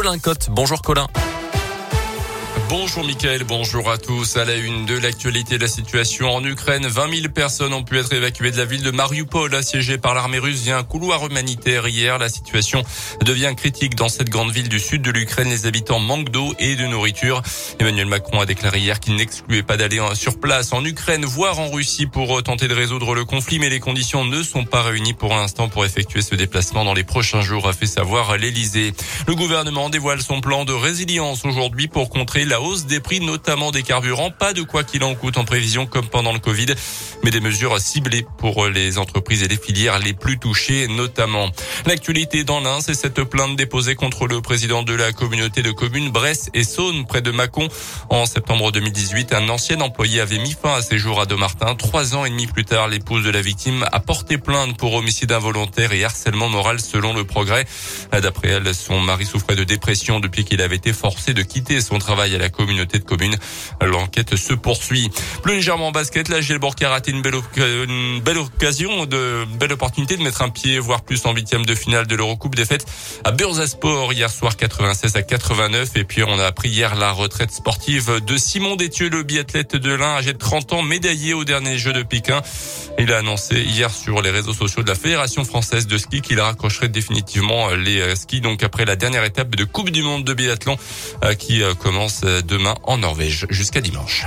Colin Cotte. Bonjour Colin. Bonjour Mickaël, bonjour à tous. À la une de l'actualité de la situation en Ukraine, 20 000 personnes ont pu être évacuées de la ville de Mariupol, assiégée par l'armée russe via un couloir humanitaire hier. La situation devient critique dans cette grande ville du sud de l'Ukraine. Les habitants manquent d'eau et de nourriture. Emmanuel Macron a déclaré hier qu'il n'excluait pas d'aller sur place en Ukraine, voire en Russie pour tenter de résoudre le conflit, mais les conditions ne sont pas réunies pour l'instant pour effectuer ce déplacement dans les prochains jours, a fait savoir l'Elysée. Le gouvernement dévoile son plan de résilience aujourd'hui pour contrer la hausse des prix, notamment des carburants. Pas de quoi qu'il en coûte en prévision comme pendant le Covid, mais des mesures ciblées pour les entreprises et les filières les plus touchées, notamment. L'actualité dans l'Ain, c'est cette plainte déposée contre le président de la communauté de communes Bresse et Saône, près de Mâcon. En septembre 2018, un ancien employé avait mis fin à ses jours à Domartin. Trois ans et demi plus tard, l'épouse de la victime a porté plainte pour homicide involontaire et harcèlement moral selon le progrès. D'après elle, son mari souffrait de dépression depuis qu'il avait été forcé de quitter son travail à la communauté de communes. L'enquête se poursuit. Plus légèrement en basket, la Gielborg a raté une belle, une belle occasion, de belle opportunité de mettre un pied, voire plus en huitième de finale de l'Eurocoupe défaite à Bursasport hier soir 96 à 89. Et puis on a appris hier la retraite sportive de Simon Détieux, le biathlète de l'Ain, âgé de 30 ans, médaillé au dernier jeu de Pékin. Il a annoncé hier sur les réseaux sociaux de la Fédération française de ski qu'il raccrocherait définitivement les skis. Donc après la dernière étape de Coupe du Monde de biathlon euh, qui euh, commence demain en Norvège jusqu'à dimanche.